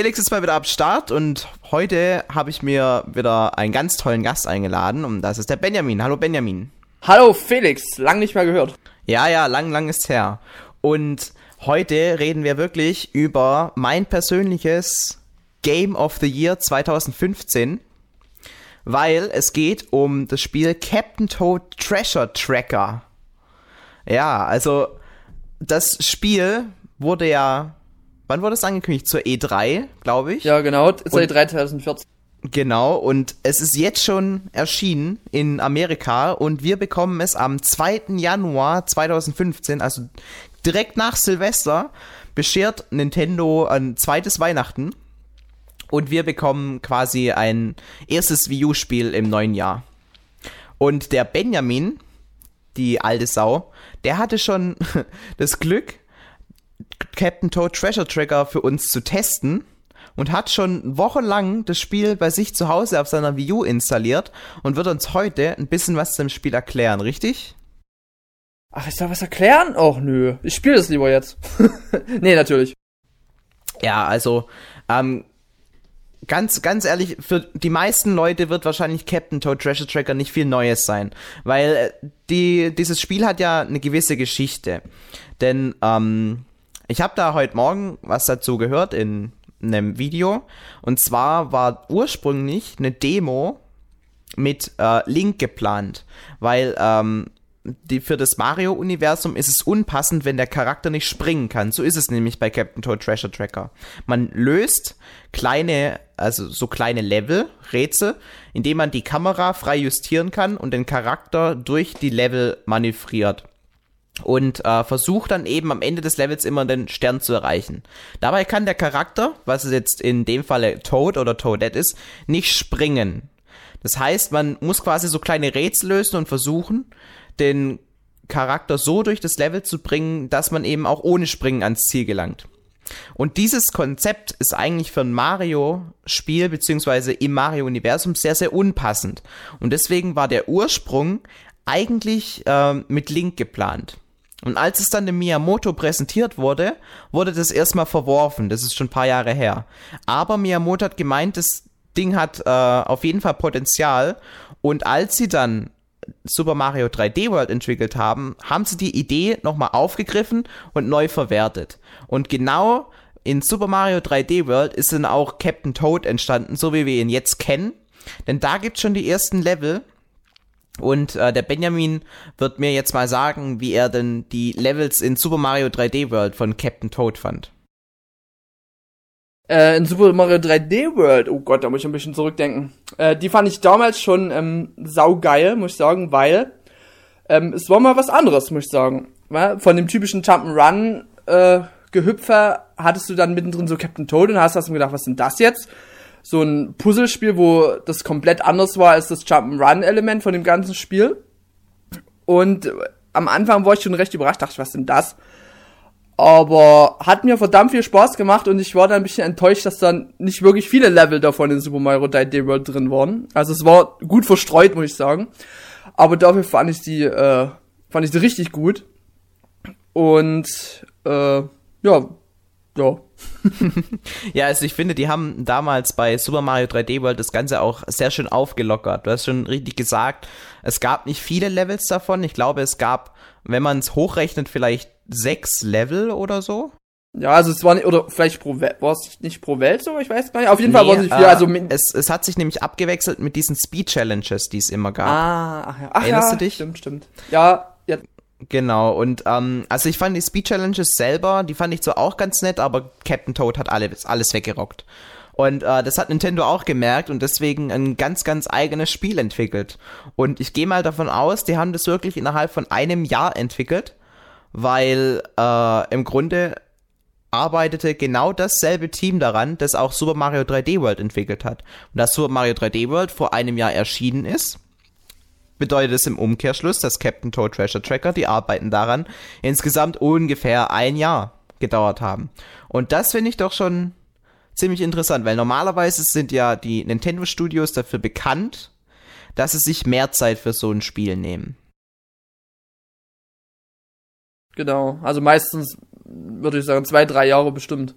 Felix ist mal wieder am Start und heute habe ich mir wieder einen ganz tollen Gast eingeladen und das ist der Benjamin. Hallo Benjamin. Hallo Felix, lang nicht mehr gehört. Ja, ja, lang, lang ist her. Und heute reden wir wirklich über mein persönliches Game of the Year 2015, weil es geht um das Spiel Captain Toad Treasure Tracker. Ja, also das Spiel wurde ja, wann wurde es angekündigt? Zur E3, glaube ich. Ja, genau, zur E3 2014. Genau, und es ist jetzt schon erschienen in Amerika und wir bekommen es am 2. Januar 2015, also direkt nach Silvester, beschert Nintendo ein zweites Weihnachten und wir bekommen quasi ein erstes Wii U-Spiel im neuen Jahr. Und der Benjamin, die alte Sau, der hatte schon das Glück, Captain Toad Treasure Tracker für uns zu testen und hat schon wochenlang das Spiel bei sich zu Hause auf seiner Wii U installiert und wird uns heute ein bisschen was zum Spiel erklären, richtig? Ach, ich soll was erklären? Och, nö. Ich spiele es lieber jetzt. nee, natürlich. Ja, also, ähm, ganz, ganz ehrlich, für die meisten Leute wird wahrscheinlich Captain Toad Treasure Tracker nicht viel Neues sein, weil äh, die, dieses Spiel hat ja eine gewisse Geschichte. Denn ähm, ich habe da heute Morgen was dazu gehört in einem Video. Und zwar war ursprünglich eine Demo mit äh, Link geplant, weil ähm, die, für das Mario-Universum ist es unpassend, wenn der Charakter nicht springen kann. So ist es nämlich bei Captain Toad Treasure Tracker. Man löst kleine, also so kleine Level, Rätsel, indem man die Kamera frei justieren kann und den Charakter durch die Level manövriert und äh, versucht dann eben am Ende des Levels immer den Stern zu erreichen. Dabei kann der Charakter, was es jetzt in dem Falle Toad oder Toadette ist, nicht springen. Das heißt, man muss quasi so kleine Rätsel lösen und versuchen, den Charakter so durch das Level zu bringen, dass man eben auch ohne Springen ans Ziel gelangt. Und dieses Konzept ist eigentlich für ein Mario-Spiel beziehungsweise im Mario-Universum sehr, sehr unpassend. Und deswegen war der Ursprung eigentlich äh, mit Link geplant. Und als es dann dem Miyamoto präsentiert wurde, wurde das erstmal verworfen. Das ist schon ein paar Jahre her. Aber Miyamoto hat gemeint, das Ding hat äh, auf jeden Fall Potenzial. Und als sie dann Super Mario 3D World entwickelt haben, haben sie die Idee nochmal aufgegriffen und neu verwertet. Und genau in Super Mario 3D World ist dann auch Captain Toad entstanden, so wie wir ihn jetzt kennen. Denn da gibt es schon die ersten Level. Und äh, der Benjamin wird mir jetzt mal sagen, wie er denn die Levels in Super Mario 3D World von Captain Toad fand. Äh, in Super Mario 3D World, oh Gott, da muss ich ein bisschen zurückdenken. Äh, die fand ich damals schon ähm, saugeil, muss ich sagen, weil ähm, es war mal was anderes, muss ich sagen. Von dem typischen Jump'n'Run äh, Gehüpfer hattest du dann mittendrin so Captain Toad und hast du gedacht, was ist denn das jetzt? So ein Puzzlespiel, wo das komplett anders war als das Jump'n'Run-Element von dem ganzen Spiel. Und am Anfang war ich schon recht überrascht, dachte ich, was denn das? Aber hat mir verdammt viel Spaß gemacht und ich war dann ein bisschen enttäuscht, dass dann nicht wirklich viele Level davon in Super Mario 3D World drin waren. Also es war gut verstreut, muss ich sagen. Aber dafür fand ich die, äh, fand ich die richtig gut. Und äh, ja, ja. ja, also ich finde, die haben damals bei Super Mario 3D World das Ganze auch sehr schön aufgelockert. Du hast schon richtig gesagt, es gab nicht viele Levels davon. Ich glaube, es gab, wenn man es hochrechnet, vielleicht sechs Level oder so. Ja, also es war nicht, oder vielleicht pro Welt, war es nicht pro Welt so, ich weiß gar nicht. Auf jeden nee, Fall war es nicht viel. Äh, also es, es hat sich nämlich abgewechselt mit diesen Speed Challenges, die es immer gab. Ah, ach ja. Ach Erinnerst ja, du dich? Stimmt, stimmt. Ja, ja. Genau, und ähm, also ich fand die Speed Challenges selber, die fand ich zwar auch ganz nett, aber Captain Toad hat alles, alles weggerockt. Und äh, das hat Nintendo auch gemerkt und deswegen ein ganz, ganz eigenes Spiel entwickelt. Und ich gehe mal davon aus, die haben das wirklich innerhalb von einem Jahr entwickelt weil äh, im Grunde arbeitete genau dasselbe Team daran, das auch Super Mario 3D World entwickelt hat. Und dass Super Mario 3D World vor einem Jahr erschienen ist, bedeutet es im Umkehrschluss, dass Captain Toad Treasure Tracker, die arbeiten daran, insgesamt ungefähr ein Jahr gedauert haben. Und das finde ich doch schon ziemlich interessant, weil normalerweise sind ja die Nintendo Studios dafür bekannt, dass sie sich mehr Zeit für so ein Spiel nehmen. Genau. Also meistens würde ich sagen zwei, drei Jahre bestimmt.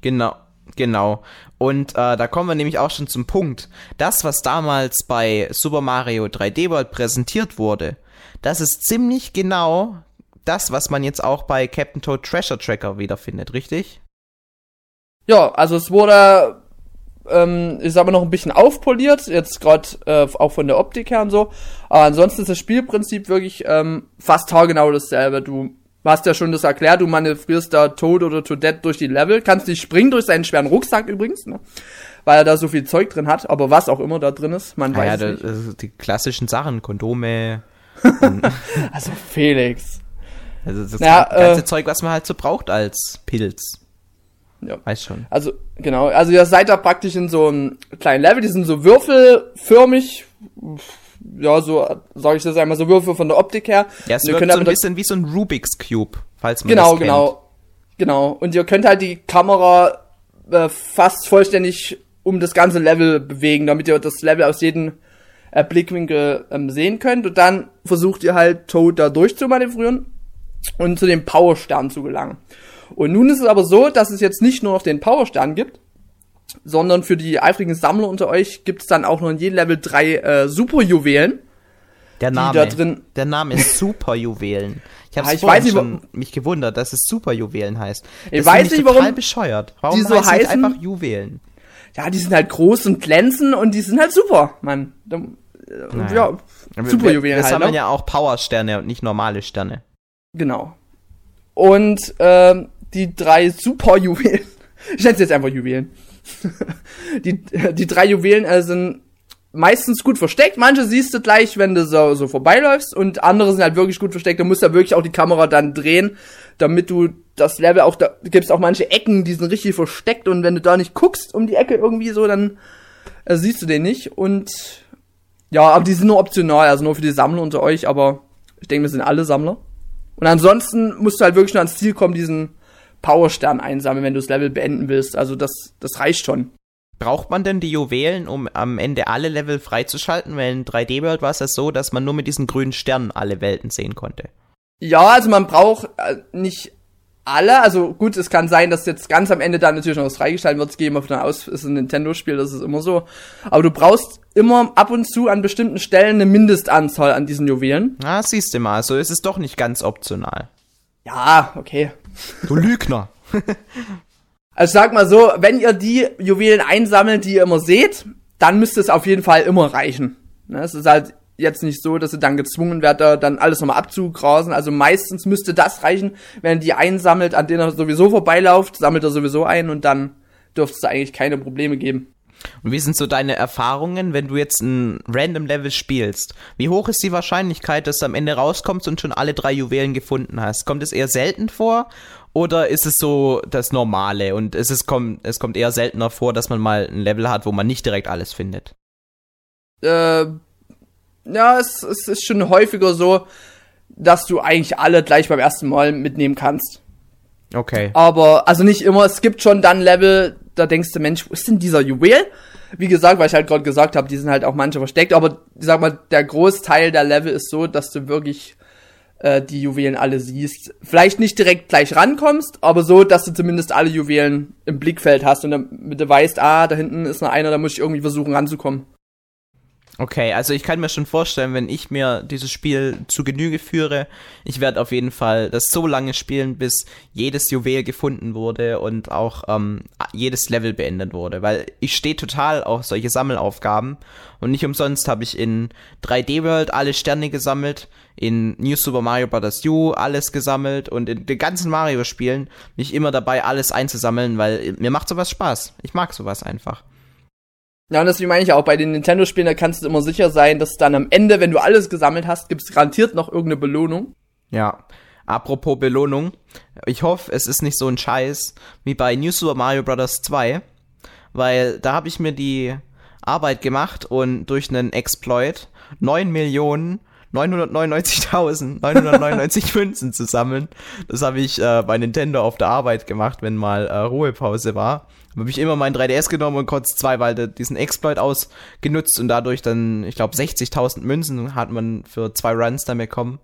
Genau. Genau. Und äh, da kommen wir nämlich auch schon zum Punkt. Das, was damals bei Super Mario 3D World präsentiert wurde, das ist ziemlich genau das, was man jetzt auch bei Captain Toad Treasure Tracker wiederfindet, richtig? Ja, also es wurde, ähm, ich sag mal, noch ein bisschen aufpoliert, jetzt gerade äh, auch von der Optik her und so. Aber ansonsten ist das Spielprinzip wirklich ähm, fast haargenau dasselbe. Du hast ja schon das erklärt, du manövrierst da Toad oder Toadette durch die Level, kannst nicht springen durch seinen schweren Rucksack übrigens, ne? weil er da so viel Zeug drin hat, aber was auch immer da drin ist, man Ah, weiß ja, nicht. also die klassischen Sachen, Kondome, Also Felix. also das Ja, ganze äh, Zeug, was man halt so braucht als Pilz. Ja. Weiß schon. Also, genau, also ihr seid da praktisch in so einem kleinen Level, die sind so würfelförmig, ja, so, sage ich das einmal, so Würfel von der Optik her. Ja, es wirkt so ein bisschen wie so ein Rubik's Cube, falls man Genau, das kennt. genau. Genau. Und ihr könnt halt die Kamera äh, fast vollständig um das ganze Level bewegen, damit ihr das Level aus jedem äh, Blickwinkel ähm, sehen könnt. Und dann versucht ihr halt Toad da durchzumanövrieren und zu dem Powerstern zu gelangen. Und nun ist es aber so, dass es jetzt nicht nur noch den Powerstern gibt, sondern für die eifrigen Sammler unter euch gibt es dann auch noch in jedem Level drei äh, Superjuwelen. Der Name, da drin- der Name ist Superjuwelen. Ich habe Ah, ich weiß nicht, schon mich gewundert, dass es Superjuwelen heißt. Ich Das weiß finde nicht, warum bescheuert. Warum die so heißen einfach Juwelen? Ja, die sind halt groß und glänzen und die sind halt super, Mann. Äh, Naja. Ja, Superjuwelen Das halt. haben wir ne? ja auch Powersterne und nicht normale Sterne. Genau. Und ähm, die drei Superjuwelen, ich nenne es jetzt einfach Juwelen. Die, die drei Juwelen äh, sind meistens gut versteckt. Manche siehst du gleich, wenn du so, so vorbeiläufst und andere sind halt wirklich gut versteckt. Du musst da wirklich auch die Kamera dann drehen, damit du das Level auch, da gibt's auch manche Ecken, die sind richtig versteckt und wenn du da nicht guckst um die Ecke irgendwie so, dann äh, siehst du den nicht und ja, aber die sind nur optional, also nur für die Sammler unter euch, aber ich denke, wir sind alle Sammler. Und ansonsten musst du halt wirklich nur ans Ziel kommen, diesen Powerstern einsammeln, wenn du das Level beenden willst. Also das, das reicht schon. Braucht man denn die Juwelen, um am Ende alle Level freizuschalten? Weil in 3D World war es ja so, dass man nur mit diesen grünen Sternen alle Welten sehen konnte. Ja, also man braucht äh, nicht alle. Also gut, es kann sein, dass jetzt ganz am Ende dann natürlich noch was freigeschaltet wird. Gehen wir davon aus, es ist ein Nintendo-Spiel, das ist immer so. Aber du brauchst immer ab und zu an bestimmten Stellen eine Mindestanzahl an diesen Juwelen. Ah, siehst du mal, so ist es doch nicht ganz optional. Ja, okay. Du Lügner. Also sag mal so, wenn ihr die Juwelen einsammelt, die ihr immer seht, dann müsste es auf jeden Fall immer reichen. Ne, es ist halt jetzt nicht so, dass ihr dann gezwungen werdet, da dann alles nochmal abzugrasen. Also meistens müsste das reichen, wenn ihr die einsammelt, an denen er sowieso vorbeilauft, sammelt er sowieso ein und dann dürfte es da eigentlich keine Probleme geben. Und wie sind so deine Erfahrungen, wenn du jetzt ein Random Level spielst? Wie hoch ist die Wahrscheinlichkeit, dass du am Ende rauskommst und schon alle drei Juwelen gefunden hast? Kommt es eher selten vor? Oder ist es so das Normale und es, ist, kommt, es kommt eher seltener vor, dass man mal ein Level hat, wo man nicht direkt alles findet? Äh, ja, es, es ist schon häufiger so, dass du eigentlich alle gleich beim ersten Mal mitnehmen kannst. Okay. Aber, also nicht immer, es gibt schon dann Level, da denkst du, Mensch, wo ist denn dieser Juwel? Wie gesagt, weil ich halt gerade gesagt habe, die sind halt auch manche versteckt, aber ich sag mal, der Großteil der Level ist so, dass du wirklich äh, die Juwelen alle siehst. Vielleicht nicht direkt gleich rankommst, aber so, dass du zumindest alle Juwelen im Blickfeld hast und damit du weißt, ah, da hinten ist noch einer, da muss ich irgendwie versuchen ranzukommen. Okay, also ich kann mir schon vorstellen, wenn ich mir dieses Spiel zu Genüge führe, ich werde auf jeden Fall das so lange spielen, bis jedes Juwel gefunden wurde und auch ähm, jedes Level beendet wurde, weil ich stehe total auf solche Sammelaufgaben und nicht umsonst habe ich in 3D World alle Sterne gesammelt, in New Super Mario Bros. U alles gesammelt und in den ganzen Mario-Spielen bin ich immer dabei, alles einzusammeln, weil mir macht sowas Spaß. Ich mag sowas einfach. Ja, und deswegen meine ich auch, bei den Nintendo-Spielen, da kannst du immer sicher sein, dass dann am Ende, wenn du alles gesammelt hast, gibt's garantiert noch irgendeine Belohnung. Ja. Apropos Belohnung. Ich hoffe, es ist nicht so ein Scheiß wie bei New Super Mario Bros. 2. Weil da habe ich mir die Arbeit gemacht und durch einen Exploit 9 Millionen 999.999 Münzen zu sammeln. Das habe ich äh, bei Nintendo auf der Arbeit gemacht, wenn mal äh, Ruhepause war. Habe ich immer mein 3DS genommen und kurz zwei Walde diesen Exploit ausgenutzt und dadurch dann, ich glaube, 60.000 Münzen hat man für zwei Runs dann bekommen.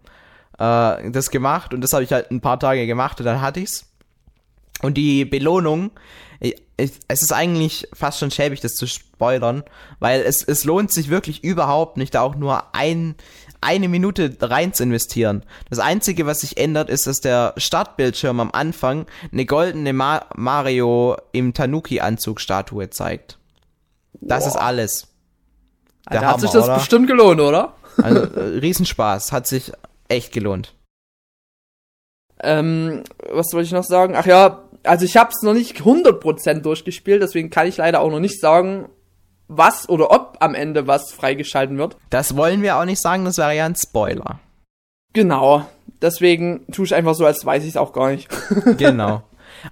Äh, das gemacht und das habe ich halt ein paar Tage gemacht und dann hatte ich's. Und die Belohnung, es ist eigentlich fast schon schäbig, das zu spoilern, weil es, es lohnt sich wirklich überhaupt nicht, da auch nur ein, eine Minute rein zu investieren. Das Einzige, was sich ändert, ist, dass der Startbildschirm am Anfang eine goldene Ma Mario im Tanuki-Anzug-Statue zeigt. Das Boah. ist alles. Da hat sich das oder? bestimmt gelohnt, oder? Also, äh, Riesenspaß. Hat sich echt gelohnt. Ähm, was wollte ich noch sagen? Ach ja, also ich habe es noch nicht 100% durchgespielt, deswegen kann ich leider auch noch nicht sagen, was oder ob am Ende was freigeschalten wird. Das wollen wir auch nicht sagen, das wäre ja ein Spoiler. Genau. Deswegen tue ich einfach so, als weiß ich es auch gar nicht. Genau.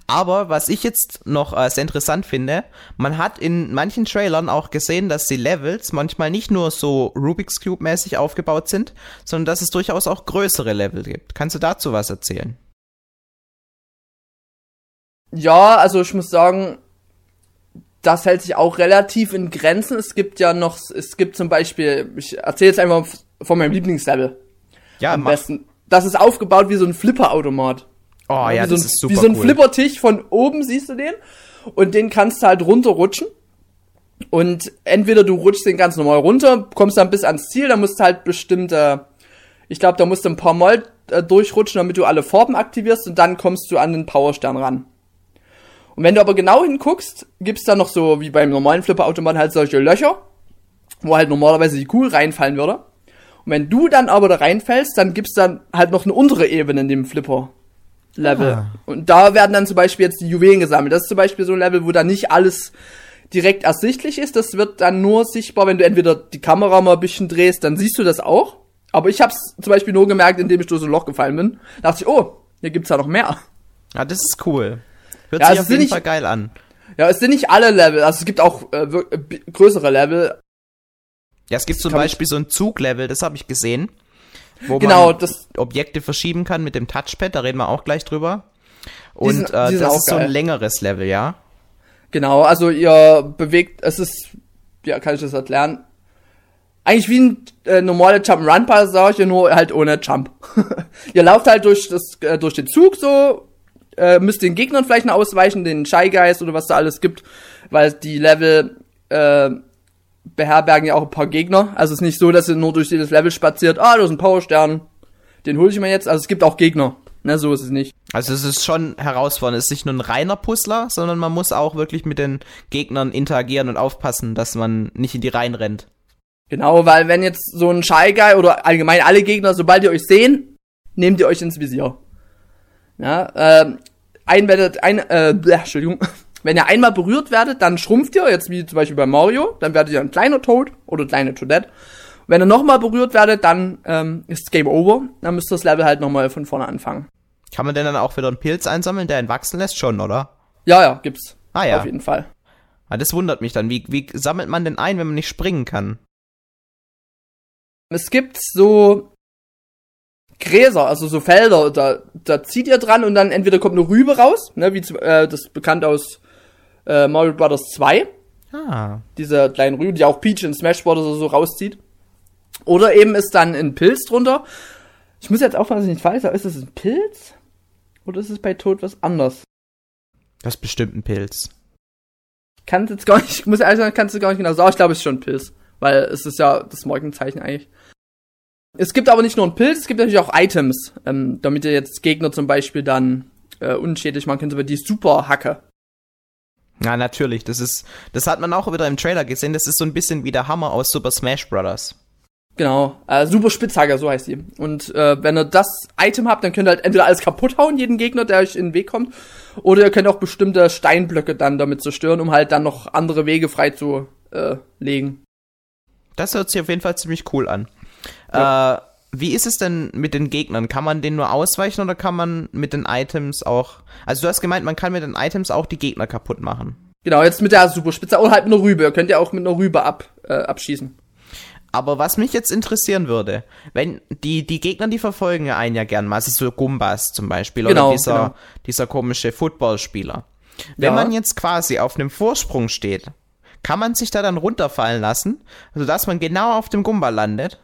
Aber was ich jetzt noch äh, sehr interessant finde, man hat in manchen Trailern auch gesehen, dass die Levels manchmal nicht nur so Rubik's Cube mäßig aufgebaut sind, sondern dass es durchaus auch größere Level gibt. Kannst du dazu was erzählen? Ja, also ich muss sagen, das hält sich auch relativ in Grenzen. Es gibt ja noch, es gibt zum Beispiel, ich erzähle jetzt einfach von meinem Lieblingslevel. Ja, am mach. besten. Das ist aufgebaut wie so ein Flipperautomat. Oh ja, wie so das ein, ist super Wie so ein cool. Flippertisch von oben siehst du den und den kannst du halt runterrutschen. Und entweder du rutschst den ganz normal runter, kommst dann bis ans Ziel, dann musst du halt bestimmte, ich glaube, da musst du ein paar Mal äh, durchrutschen, damit du alle Farben aktivierst und dann kommst du an den Powerstern ran. Und wenn du aber genau hinguckst, gibt's da noch so, wie beim normalen Flipperautomaten, halt solche Löcher, wo halt normalerweise die Kugel reinfallen würde. Und wenn du dann aber da reinfällst, dann gibt's dann halt noch eine untere Ebene in dem Flipper-Level. Ah. Und da werden dann zum Beispiel jetzt die Juwelen gesammelt. Das ist zum Beispiel so ein Level, wo da nicht alles direkt ersichtlich ist. Das wird dann nur sichtbar, wenn du entweder die Kamera mal ein bisschen drehst, dann siehst du das auch. Aber ich hab's zum Beispiel nur gemerkt, indem ich durch so ein Loch gefallen bin. Da dachte ich, oh, hier gibt's ja noch mehr. Ja, das ist cool. Hört Ja, sich es auf jeden nicht- Fall geil an. Ja, es sind nicht alle Level. Also es gibt auch äh, größere Level. Ja, es gibt zum Beispiel so ein Zuglevel, das habe ich gesehen. Wo Genau, man das- Objekte verschieben kann mit dem Touchpad, da reden wir auch gleich drüber. Und sind- äh, das auch ist so ein geil. längeres Level, ja. Genau, also ihr bewegt, es ist, ja, kann ich das erklären? Eigentlich wie ein äh, normaler Jump-Run-Passage, nur halt ohne Jump. ihr lauft halt durch, das, äh, durch den Zug so, äh, müsst den Gegnern vielleicht noch ausweichen, den Shy Guys oder was da alles gibt, weil die Level äh, beherbergen ja auch ein paar Gegner. Also es ist nicht so, dass ihr nur durch jedes Level spaziert, ah, da ist ein Powerstern, den hole ich mir jetzt. Also es gibt auch Gegner, ne, so ist es nicht. Also es ist schon herausfordernd. Es ist nicht nur ein reiner Puzzler, sondern man muss auch wirklich mit den Gegnern interagieren und aufpassen, dass man nicht in die Reihen rennt. Genau, weil wenn jetzt so ein Shy Guy oder allgemein alle Gegner, sobald ihr euch sehen, nehmt ihr euch ins Visier. Ja, ähm, ein, werdet, ein, äh, Entschuldigung. Wenn ihr einmal berührt werdet, dann schrumpft ihr, jetzt wie zum Beispiel bei Mario, dann werdet ihr ein kleiner Toad oder kleine Toadette. Wenn ihr nochmal berührt werdet, dann ähm, ist Game Over. Dann müsst ihr das Level halt nochmal von vorne anfangen. Kann man denn dann auch wieder einen Pilz einsammeln, der ihn wachsen lässt? Schon, oder? Ja, ja, gibt's. Ah ja. Auf jeden Fall. Ah, das wundert mich dann. Wie, wie sammelt man denn ein, wenn man nicht springen kann? Es gibt so Gräser, also so Felder, da, da zieht ihr dran und dann entweder kommt eine Rübe raus, ne, wie äh, das bekannt aus äh, Mario Brothers 2, Ah. diese kleinen Rüben, die auch Peach in Smash Bros. oder so rauszieht. Oder eben ist dann ein Pilz drunter. Ich muss jetzt aufpassen, dass ich nicht falsch sage. Ist es ein Pilz? Oder ist es bei Tod was anderes? Das ist bestimmt ein Pilz. Kann jetzt gar nicht, ich muss ehrlich sagen, kannst du gar nicht genau sagen. Ich glaube, es ist schon ein Pilz. Weil es ist ja das Markenzeichen eigentlich. Es gibt aber nicht nur einen Pilz, es gibt natürlich auch Items, ähm, damit ihr jetzt Gegner zum Beispiel dann äh, unschädlich machen könnt, aber die Superhacke. Ja, natürlich. Das ist, das hat man auch wieder im Trailer gesehen. Das ist so ein bisschen wie der Hammer aus Super Smash Bros. Genau, äh, Super Spitzhacke, so heißt die. Und äh, wenn ihr das Item habt, dann könnt ihr halt entweder alles kaputt hauen, jeden Gegner, der euch in den Weg kommt, oder ihr könnt auch bestimmte Steinblöcke dann damit zerstören, um halt dann noch andere Wege frei zu äh, legen. Das hört sich auf jeden Fall ziemlich cool an. Ja. Äh, wie ist es denn mit den Gegnern? Kann man denen nur ausweichen oder kann man mit den Items auch. Also du hast gemeint, man kann mit den Items auch die Gegner kaputt machen. Genau, jetzt mit der Superspitze oder halt mit einer Rübe. Ihr könnt ja auch mit einer Rübe ab, äh, abschießen. Aber was mich jetzt interessieren würde, wenn die, die Gegner, die verfolgen ja einen ja gern mal, also so Gumbas zum Beispiel, Genau, oder dieser, genau. dieser komische Footballspieler. Wenn Ja. man jetzt quasi auf einem Vorsprung steht, kann man sich da dann runterfallen lassen, sodass man genau auf dem Gumba landet?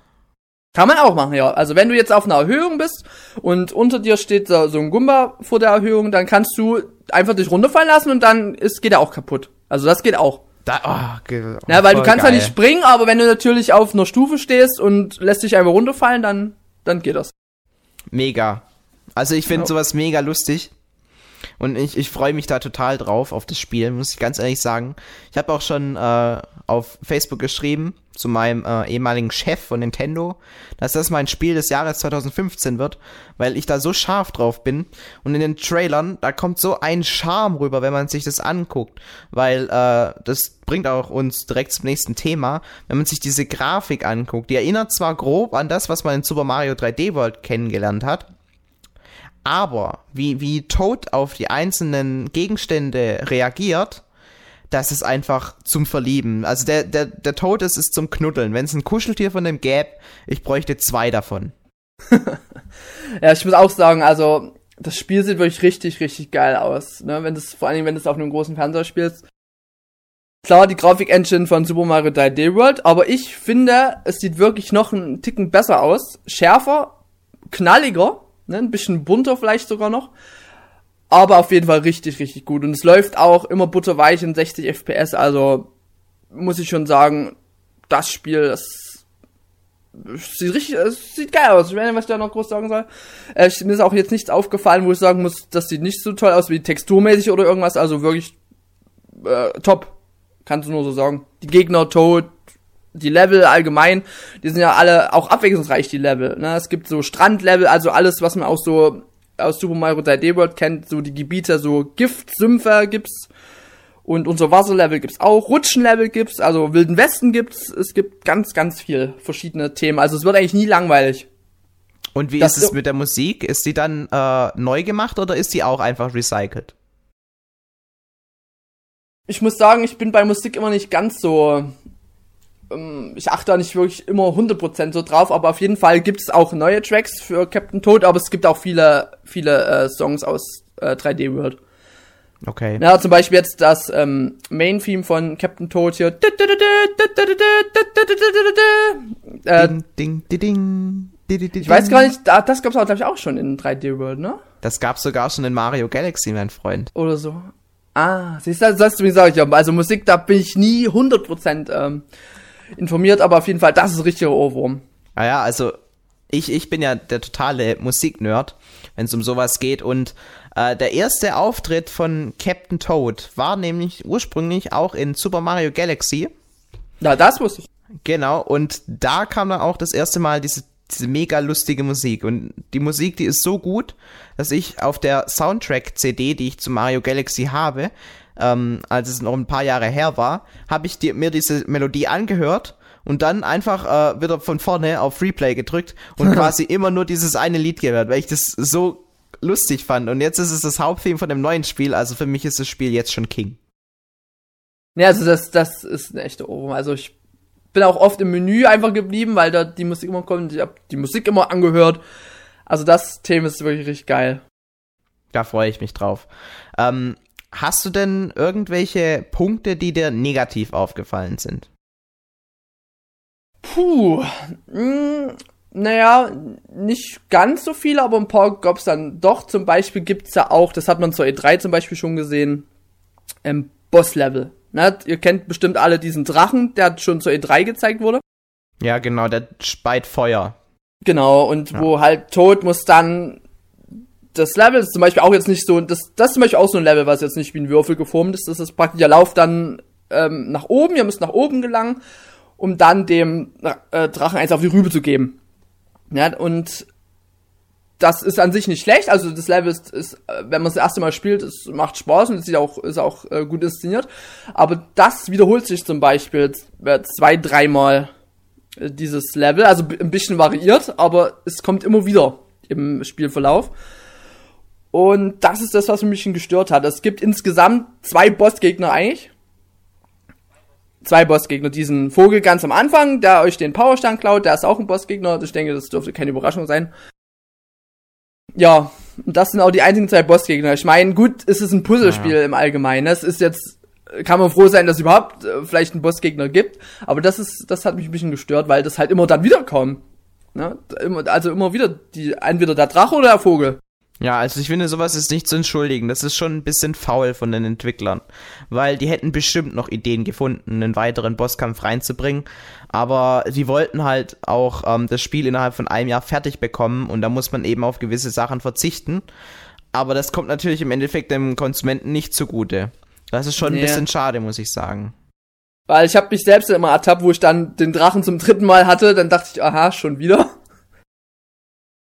Kann man auch machen, ja. Also wenn du jetzt auf einer Erhöhung bist und unter dir steht so, ein Gumba vor der Erhöhung, dann kannst du einfach dich runterfallen lassen und dann ist, geht er auch kaputt. Also das geht auch. Da, oh, ge- oh, Ja, weil du kannst ja nicht springen, aber wenn du natürlich auf einer Stufe stehst und lässt dich einfach runterfallen, dann, dann geht das. Mega. Also ich finde Ja. sowas mega lustig. Und ich, ich freue mich da total drauf, auf das Spiel, muss ich ganz ehrlich sagen. Ich habe auch schon äh, auf Facebook geschrieben zu meinem äh, ehemaligen Chef von Nintendo, dass das mein Spiel des Jahres 2015 wird, weil ich da so scharf drauf bin. Und in den Trailern, da kommt so ein Charme rüber, wenn man sich das anguckt. Weil äh, das bringt auch uns direkt zum nächsten Thema. Wenn man sich diese Grafik anguckt, die erinnert zwar grob an das, was man in Super Mario 3D World kennengelernt hat, aber wie, wie Toad auf die einzelnen Gegenstände reagiert, das ist einfach zum Verlieben. Also der, der, der Toad ist, ist zum Knuddeln. Wenn es ein Kuscheltier von dem gäbe, ich bräuchte zwei davon. Ja, ich muss auch sagen, also das Spiel sieht wirklich richtig, richtig geil aus. Ne? Wenn das, vor Dingen, wenn du es auf einem großen Fernseher spielst. Klar, die Grafik-Engine von Super Mario 3D World, aber ich finde, es sieht wirklich noch einen Ticken besser aus. Schärfer, knalliger, ne? ein bisschen bunter vielleicht sogar noch. Aber auf jeden Fall richtig, richtig gut. Und es läuft auch immer butterweich in 60 FPS, also muss ich schon sagen, das Spiel, das sieht richtig, es sieht geil aus. Ich weiß nicht, was ich da noch groß sagen soll. Äh, mir ist auch jetzt nichts aufgefallen, wo ich sagen muss, das sieht nicht so toll aus wie texturmäßig oder irgendwas. Also wirklich äh, top. Kannst du nur so sagen. Die Gegner tot, die Level allgemein, die sind ja alle auch abwechslungsreich, die Level. Ne? Es gibt so Strandlevel, also alles, was man auch so aus Super Mario 3D World kennt, so die Gebiete, so Giftsümpfe gibt's. Und unser Wasserlevel gibt's auch, Rutschenlevel gibt's, also Wilden Westen gibt's. Es gibt ganz, ganz viel verschiedene Themen. Also es wird eigentlich nie langweilig. Und wie Das ist es mit der Musik? Ist die dann äh, neu gemacht oder ist die auch einfach recycelt? Ich muss sagen, ich bin bei Musik immer nicht ganz so. Ähm, ich achte da nicht wirklich immer 100% so drauf, aber auf jeden Fall gibt es auch neue Tracks für Captain Toad, aber es gibt auch viele, viele äh, Songs aus äh, 3D World. Okay. Ja, zum Beispiel jetzt das ähm, Main-Theme von Captain Toad hier. Äh, Ding, ding, ding, ding. di, di, di, ich weiß gar nicht, da, das gab's auch, glaube ich, auch schon in 3D World, ne? Das gab's sogar schon in Mario Galaxy, mein Freund. Oder so. Ah, siehst du, das hast du mir gesagt, ja. Also Musik, da bin ich nie 100% ähm, informiert, aber auf jeden Fall, das ist ein richtiger Ohrwurm. Ah ja, also ich, ich bin ja der totale Musiknerd, wenn es um sowas geht. Und äh, der erste Auftritt von Captain Toad war nämlich ursprünglich auch in Super Mario Galaxy. Na, das wusste ich. Genau, und da kam dann auch das erste Mal diese, diese mega lustige Musik. Und die Musik, die ist so gut, dass ich auf der Soundtrack-CD, die ich zu Mario Galaxy habe, ähm, als es noch ein paar Jahre her war, habe ich die, mir diese Melodie angehört und dann einfach äh, wieder von vorne auf Replay gedrückt und quasi immer nur dieses eine Lied gehört, weil ich das so lustig fand. Und jetzt ist es das Hauptthema von dem neuen Spiel, also für mich ist das Spiel jetzt schon King. Ja, also das, das ist ein echter Ohrwurm. Also ich bin auch oft im Menü einfach geblieben, weil da die Musik immer kommt. Ich habe die Musik immer angehört. Also das Thema ist wirklich richtig geil. Da freue ich mich drauf. Ähm, hast du denn irgendwelche Punkte, die dir negativ aufgefallen sind? Puh, mh, naja, nicht ganz so viele, aber ein paar gab's dann doch. Zum Beispiel gibt's ja auch, das hat man zur E3 zum Beispiel schon gesehen, ähm, Boss-Level. Ne? Ihr kennt bestimmt alle diesen Drachen, der schon zur E3 gezeigt wurde. Ja, genau, der speit Feuer. Genau, und wo halt Tod muss dann das Level ist zum Beispiel auch jetzt nicht so, das, das ist zum Beispiel auch so ein Level, was jetzt nicht wie ein Würfel geformt ist. Das ist praktisch, ihr lauft dann ähm, nach oben, ihr müsst nach oben gelangen, um dann dem äh, Drachen eins auf die Rübe zu geben. Ja, und das ist an sich nicht schlecht. Also das Level ist, ist äh, wenn man es das erste Mal spielt, es macht Spaß und es sieht auch, ist auch äh, gut inszeniert. Aber das wiederholt sich zum Beispiel äh, zwei, dreimal äh, dieses Level, also ein bisschen variiert, aber es kommt immer wieder im Spielverlauf. Und das ist das, was mich ein bisschen gestört hat. Es gibt insgesamt zwei Bossgegner eigentlich. Zwei Bossgegner. Diesen Vogel ganz am Anfang, der euch den Powerstand klaut, der ist auch ein Bossgegner. Ich denke, das dürfte keine Überraschung sein. Ja, und das sind auch die einzigen zwei Bossgegner. Ich meine, gut, es ist ein Puzzlespiel im Allgemeinen. Es ist jetzt, kann man froh sein, dass es überhaupt äh, vielleicht einen Bossgegner gibt. Aber das ist, das hat mich ein bisschen gestört, weil das halt immer dann wiederkommt. Ne? Also immer wieder die, entweder der Drache oder der Vogel. Ja, also ich finde, sowas ist nicht zu entschuldigen. Das ist schon ein bisschen faul von den Entwicklern. Weil die hätten bestimmt noch Ideen gefunden, einen weiteren Bosskampf reinzubringen. Aber sie wollten halt auch ähm, das Spiel innerhalb von einem Jahr fertig bekommen und da muss man eben auf gewisse Sachen verzichten. Aber das kommt natürlich im Endeffekt dem Konsumenten nicht zugute. Das ist schon ein bisschen schade, muss ich sagen. Weil ich habe mich selbst immer ertappt, wo ich dann den Drachen zum dritten Mal hatte, dann dachte ich, aha, schon wieder.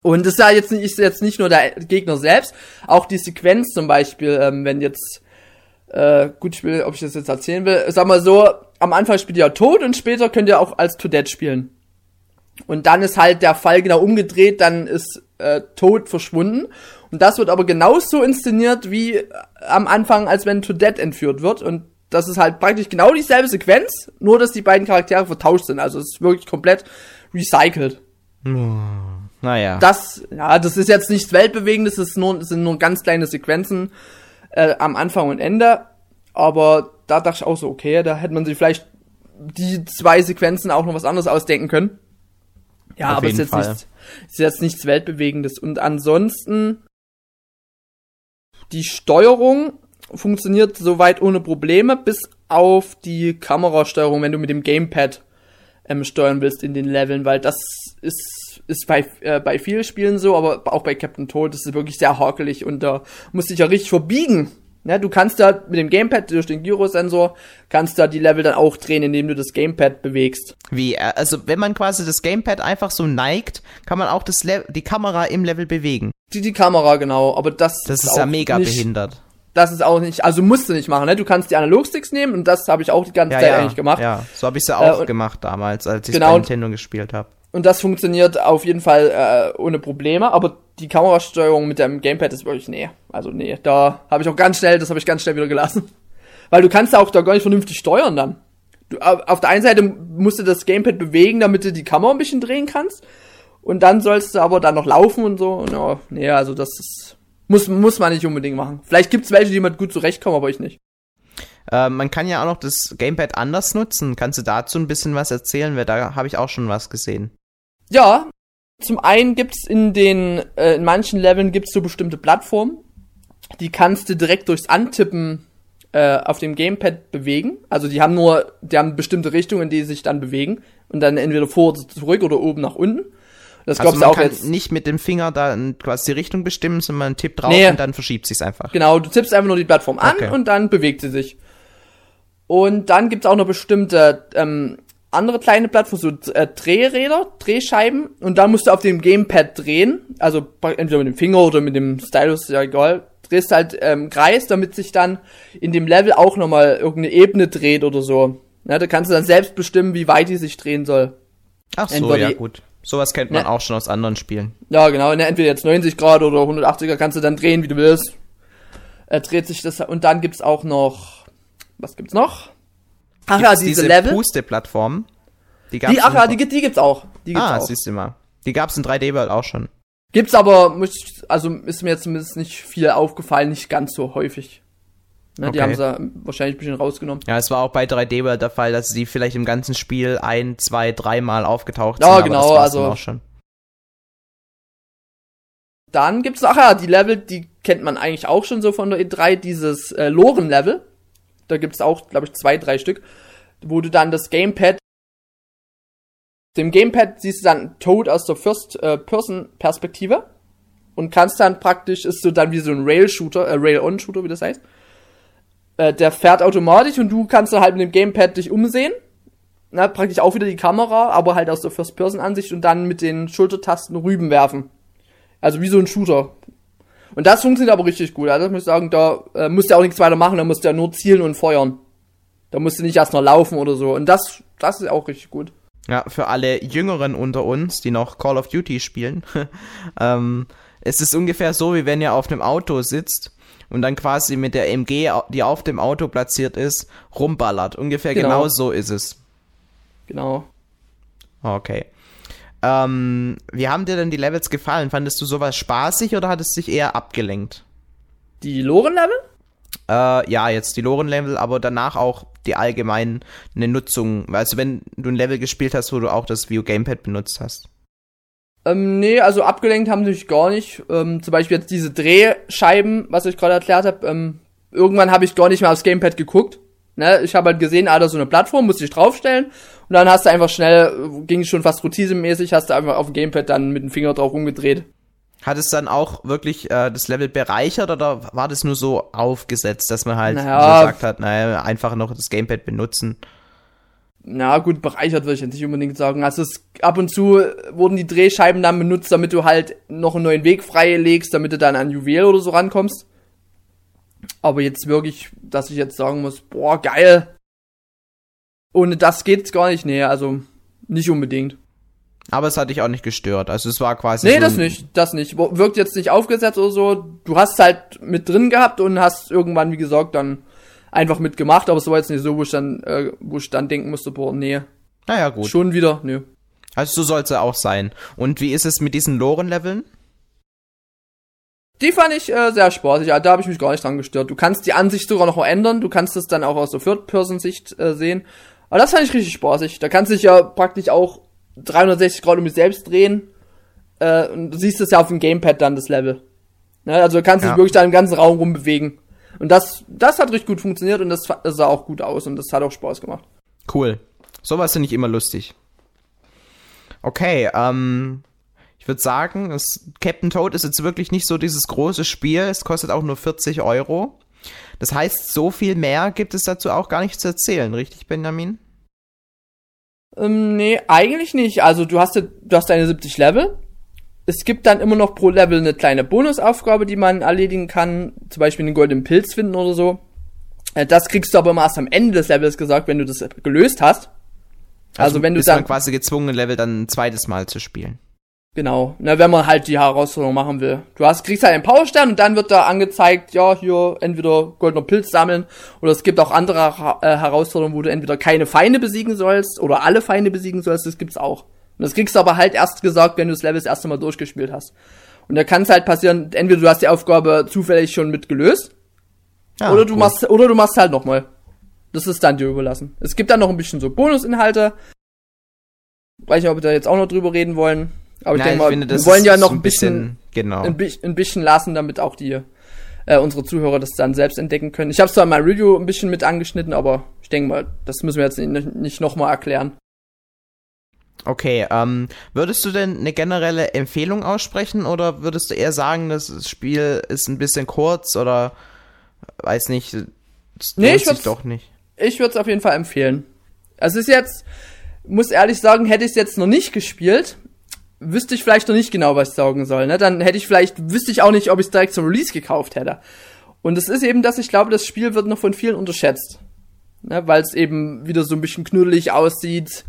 Und es ist ja jetzt nicht, ist jetzt nicht nur der Gegner selbst, auch die Sequenz zum Beispiel, ähm, wenn jetzt, äh, gut, ich will, ob ich das jetzt erzählen will, sag mal so, am Anfang spielt ihr tot und später könnt ihr auch als Toadette spielen. Und dann ist halt der Fall genau umgedreht, dann ist äh, Tod verschwunden. Und das wird aber genauso inszeniert wie äh, am Anfang, als wenn Toadette entführt wird. Und das ist halt praktisch genau dieselbe Sequenz, nur dass die beiden Charaktere vertauscht sind. Also es ist wirklich komplett recycelt. Hm, naja. Das, ja, das ist jetzt nichts Weltbewegendes, das, sind nur ganz kleine Sequenzen äh, am Anfang und Ende. Aber da dachte ich auch so, okay, da hätte man sich vielleicht die zwei Sequenzen auch noch was anderes ausdenken können. Ja, Auf aber es ist jetzt, nichts, ist jetzt nichts Weltbewegendes. Und ansonsten die Steuerung funktioniert soweit ohne Probleme, bis auf die Kamerasteuerung, wenn du mit dem Gamepad ähm, steuern willst in den Leveln, weil das ist, ist bei, äh, bei vielen Spielen so, aber auch bei Captain Toad ist es wirklich sehr hakelig und da musst du dich ja richtig verbiegen. Ja, du kannst da mit dem Gamepad durch den Gyrosensor kannst da die Level dann auch drehen, indem du das Gamepad bewegst. Wie? Äh, also wenn man quasi das Gamepad einfach so neigt, kann man auch das Le die Kamera im Level bewegen. Die, die Kamera, genau, aber das, das ist, ist ja mega behindert das ist auch nicht, also musst du nicht machen, ne? Du kannst die Analogsticks nehmen und das habe ich auch die ganze ja, Zeit ja, eigentlich gemacht. Ja, so habe ich ja auch äh, gemacht damals, als ich genau, bei Nintendo gespielt habe. Und das funktioniert auf jeden Fall äh, ohne Probleme, aber die Kamerasteuerung mit dem Gamepad ist wirklich nee, also nee, da habe ich auch ganz schnell, das habe ich ganz schnell wieder gelassen. Weil du kannst auch da gar nicht vernünftig steuern dann. Du, auf der einen Seite musst du das Gamepad bewegen, damit du die Kamera ein bisschen drehen kannst. Und dann sollst du aber dann noch laufen und so. Und ja, nee, also das ist muss, muss man nicht unbedingt machen. Vielleicht gibt es welche, die mit gut zurechtkommen, aber ich nicht. Äh, man kann ja auch noch das Gamepad anders nutzen. Kannst du dazu ein bisschen was erzählen? Weil da habe ich auch schon was gesehen. Ja, zum einen gibt's in den, äh, in manchen Leveln gibt's so bestimmte Plattformen, die kannst du direkt durchs Antippen äh, auf dem Gamepad bewegen. Also die haben nur, die haben bestimmte Richtungen, die sich dann bewegen und dann entweder vor oder zurück oder oben nach unten. Das also glaubst du auch kann jetzt nicht mit dem Finger da quasi die Richtung bestimmen, sondern man tippt drauf nee. und dann verschiebt sich's einfach. Genau, du tippst einfach nur die Plattform an okay. und dann bewegt sie sich. Und dann gibt's auch noch bestimmte ähm, andere kleine Plattformen, so äh, Drehräder, Drehscheiben und dann musst du auf dem Gamepad drehen, also entweder mit dem Finger oder mit dem Stylus, ja egal, drehst halt ähm, Kreis, damit sich dann in dem Level auch nochmal irgendeine Ebene dreht oder so. Ja, da kannst du dann selbst bestimmen, wie weit die sich drehen soll. Ach so, Entweder ja gut. Sowas kennt man ja. auch schon aus anderen Spielen. Ja, genau. Ne, entweder jetzt 90 Grad oder 180er kannst du dann drehen, wie du willst. Er dreht sich das. Und dann gibt's auch noch. Was gibt's noch? Ach gibt's ja, diese, diese Level. Puste-Plattform. Die, gab's die, ach ja, die, die gibt's auch. Die gibt's ah, auch. siehst du mal. Die gab's in 3D-World auch schon. Gibt's aber, also ist mir jetzt zumindest nicht viel aufgefallen, nicht ganz so häufig. Ne, okay. Die haben sie wahrscheinlich ein bisschen rausgenommen. Ja, es war auch bei 3D World der Fall, dass sie vielleicht im ganzen Spiel ein, zwei, dreimal aufgetaucht sind. Ja, genau, also. Auch schon. Dann gibt's, ach ja, die Level, die kennt man eigentlich auch schon so von der E3, dieses äh, Loren-Level. Da gibt's auch, glaube ich, zwei, drei Stück, wo du dann das Gamepad dem Gamepad siehst du dann Toad aus der First-Person-Perspektive und kannst dann praktisch, ist so dann wie so ein Rail-Shooter, äh, Rail-On-Shooter, wie das heißt äh, der fährt automatisch und du kannst dann halt mit dem Gamepad dich umsehen. Na, praktisch auch wieder die Kamera, aber halt aus der First-Person-Ansicht und dann mit den Schultertasten Rüben werfen. Also wie so ein Shooter. Und das funktioniert aber richtig gut. Also das muss ich sagen, da äh, musst du auch nichts weiter machen, da musst du ja nur zielen und feuern. Da musst du nicht erst noch laufen oder so. Und das, das ist auch richtig gut. Ja, für alle Jüngeren unter uns, die noch Call of Duty spielen, ähm, es ist ungefähr so, wie wenn ihr auf einem Auto sitzt und dann quasi mit der MG, die auf dem Auto platziert ist, rumballert. Ungefähr genau, genau so ist es. Genau. Okay. Ähm, wie haben dir denn die Levels gefallen? Fandest du sowas spaßig oder hat es dich eher abgelenkt? Die Loren-Level? Äh, ja, jetzt die Loren-Level, aber danach auch die allgemeine Nutzung. Also wenn du ein Level gespielt hast, wo du auch das View Gamepad benutzt hast. Ähm, nee, also abgelenkt haben sie sich gar nicht. Ähm, zum Beispiel jetzt diese Drehscheiben, was ich gerade erklärt habe. Ähm, irgendwann habe ich gar nicht mehr aufs Gamepad geguckt. Ne? Ich habe halt gesehen, ah, da ist so eine Plattform, musste ich draufstellen. Und dann hast du einfach schnell, ging schon fast routinemäßig, hast du einfach auf dem Gamepad dann mit dem Finger drauf rumgedreht. Hat es dann auch wirklich äh, das Level bereichert oder war das nur so aufgesetzt, dass man halt naja, gesagt hat, naja, einfach noch das Gamepad benutzen? Na gut, bereichert würde ich jetzt nicht unbedingt sagen. Also es, ab und zu wurden die Drehscheiben dann benutzt, damit du halt noch einen neuen Weg freilegst, damit du dann an Juwel oder so rankommst. Aber jetzt wirklich, dass ich jetzt sagen muss, boah, geil. Ohne das geht's gar nicht näher, also nicht unbedingt. Aber es hat dich auch nicht gestört. Also es war quasi. Nee, so das nicht, das nicht. Wirkt jetzt nicht aufgesetzt oder so. Du hast halt mit drin gehabt und hast irgendwann, wie gesagt, dann einfach mitgemacht, aber es war jetzt nicht so, wo ich dann, äh, wo ich dann denken musste, boah, nee. Naja, gut. Schon wieder, nee. Also so soll es ja auch sein. Und wie ist es mit diesen Loren-Leveln? Die fand ich äh, sehr spaßig. Ja, da habe ich mich gar nicht dran gestört. Du kannst die Ansicht sogar noch ändern. Du kannst es dann auch aus der Third-Person-Sicht äh, sehen. Aber das fand ich richtig spaßig. Da kannst du dich ja praktisch auch 360 Grad um dich selbst drehen. Äh, und du siehst es ja auf dem Gamepad dann, das Level. Ne? Also du kannst ja. dich wirklich da im ganzen Raum rumbewegen. Und das, das hat richtig gut funktioniert und das, sah auch gut aus und das hat auch Spaß gemacht. Cool. Sowas finde ich immer lustig. Okay, ähm, ich würde sagen, das Captain Toad ist jetzt wirklich nicht so dieses große Spiel. Es kostet auch nur 40 Euro. Das heißt, so viel mehr gibt es dazu auch gar nicht zu erzählen, richtig, Benjamin? Ähm, nee, eigentlich nicht. Also du hast, du hast deine 70 Level es gibt dann immer noch pro Level eine kleine Bonusaufgabe, die man erledigen kann. Zum Beispiel einen goldenen Pilz finden oder so. Äh, das kriegst du aber immer erst am Ende des Levels gesagt, wenn du das gelöst hast. Also, also wenn du bist dann man quasi gezwungen, Level dann ein zweites Mal zu spielen. Genau, na, wenn man halt die Herausforderung machen will. Du hast, kriegst halt einen Powerstern und dann wird da angezeigt, ja, hier entweder goldener Pilz sammeln oder es gibt auch andere äh, Herausforderungen, wo du entweder keine Feinde besiegen sollst oder alle Feinde besiegen sollst, das gibt's auch. Und das kriegst du aber halt erst gesagt, wenn du das Level das erste Mal durchgespielt hast. Und da kann es halt passieren, entweder du hast die Aufgabe zufällig schon mitgelöst, ja, oder du cool. machst, oder du machst halt nochmal. Das ist dann dir überlassen. Es gibt dann noch ein bisschen so Bonusinhalte. Weiß nicht, ob wir da jetzt auch noch drüber reden wollen. Aber ich denke mal, finde, wir wollen ja noch ein bisschen, bisschen genau. ein, ein, bisschen lassen, damit auch die äh, unsere Zuhörer das dann selbst entdecken können. Ich habe zwar in meinem Review ein bisschen mit angeschnitten, aber ich denke mal, das müssen wir jetzt nicht, nicht nochmal erklären. Okay, ähm, würdest du denn eine generelle Empfehlung aussprechen oder würdest du eher sagen, das Spiel ist ein bisschen kurz oder weiß nicht, nee, ich sich doch nicht? Ich würde es auf jeden Fall empfehlen. Also es ist jetzt, muss ehrlich sagen, hätte ich es jetzt noch nicht gespielt, wüsste ich vielleicht noch nicht genau, was ich sagen soll. Ne? Dann hätte ich vielleicht, wüsste ich auch nicht, ob ich es direkt zum Release gekauft hätte. Und es ist eben, dass ich glaube, das Spiel wird noch von vielen unterschätzt. Ne? Weil es eben wieder so ein bisschen knuddelig aussieht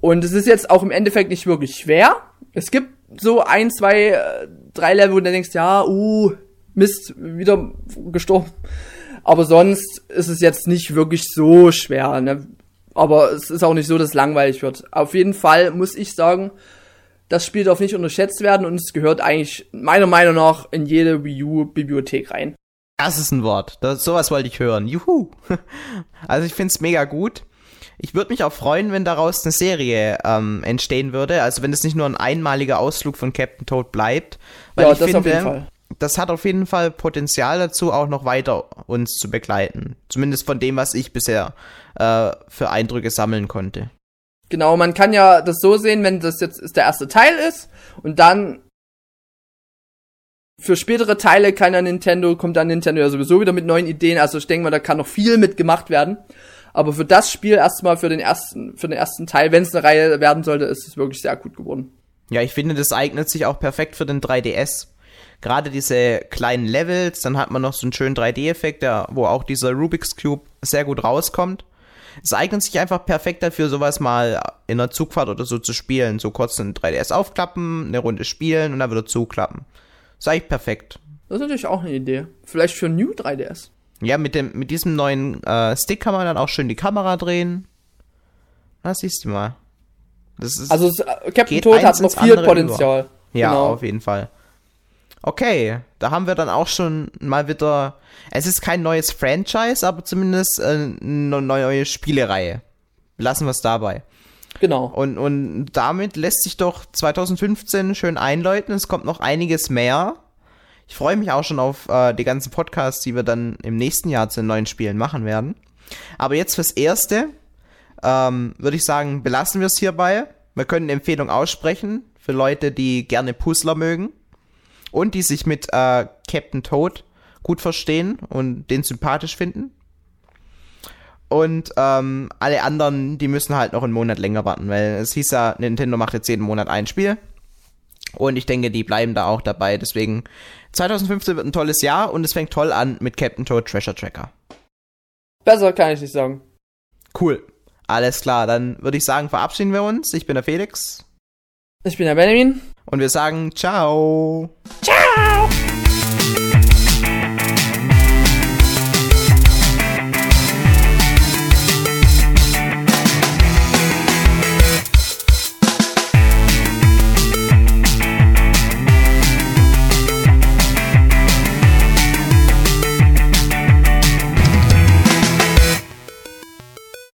und es ist jetzt auch im Endeffekt nicht wirklich schwer. Es gibt so ein, zwei, äh, drei Level, wo du denkst, ja, uh, Mist, wieder gestorben. Aber sonst ist es jetzt nicht wirklich so schwer. Ne? Aber es ist auch nicht so, dass es langweilig wird. Auf jeden Fall muss ich sagen, das Spiel darf nicht unterschätzt werden und es gehört eigentlich meiner Meinung nach in jede Wii U-Bibliothek rein. Das ist ein Wort. Das, sowas wollte ich hören. Juhu. Also ich find's mega gut ich würde mich auch freuen, wenn daraus eine Serie ähm, entstehen würde. Also wenn es nicht nur ein einmaliger Ausflug von Captain Toad bleibt. Weil ja, ich das finde, auf jeden Fall. Das hat auf jeden Fall Potenzial dazu, auch noch weiter uns zu begleiten. Zumindest von dem, was ich bisher äh, für Eindrücke sammeln konnte. Genau, man kann ja das so sehen, wenn das jetzt der erste Teil ist und dann für spätere Teile kann ja Nintendo, kommt dann Nintendo ja sowieso wieder mit neuen Ideen. Also ich denke mal, da kann noch viel mitgemacht werden. Aber für das Spiel erstmal für den ersten, für den ersten Teil, wenn es eine Reihe werden sollte, ist es wirklich sehr gut geworden. Ja, ich finde, das eignet sich auch perfekt für den 3DS. Gerade diese kleinen Levels, dann hat man noch so einen schönen 3D-Effekt, wo auch dieser Rubik's Cube sehr gut rauskommt. Es eignet sich einfach perfekt dafür, sowas mal in einer Zugfahrt oder so zu spielen. So kurz einen 3DS aufklappen, eine Runde spielen und dann wieder zuklappen. ist eigentlich perfekt. Das ist natürlich auch eine Idee. Vielleicht für New 3DS. Ja, mit, dem, mit diesem neuen äh, Stick kann man dann auch schön die Kamera drehen. Das siehst du mal. Das ist, also äh, Captain Toad hat noch viel Potenzial. Über. Ja, genau. auf jeden Fall. Okay, da haben wir dann auch schon mal wieder. Es ist kein neues Franchise, aber zumindest äh, eine neue Spielereihe. Lassen wir es dabei. Genau. Und, und damit lässt sich doch 2015 schön einläuten. Es kommt noch einiges mehr. Ich freue mich auch schon auf äh, die ganzen Podcasts, die wir dann im nächsten Jahr zu den neuen Spielen machen werden. Aber jetzt fürs Erste ähm, würde ich sagen, belassen wir es hierbei. Wir können eine Empfehlung aussprechen für Leute, die gerne Puzzler mögen und die sich mit äh, Captain Toad gut verstehen und den sympathisch finden. Und ähm, alle anderen, die müssen halt noch einen Monat länger warten, weil es hieß ja, Nintendo macht jetzt jeden Monat ein Spiel. Und ich denke, die bleiben da auch dabei. Deswegen, 2015 wird ein tolles Jahr und es fängt toll an mit Captain Toad Treasure Tracker. Besser kann ich nicht sagen. Cool. Alles klar, dann würde ich sagen, verabschieden wir uns. Ich bin der Felix. Ich bin der Benjamin. Und wir sagen ciao. Ciao!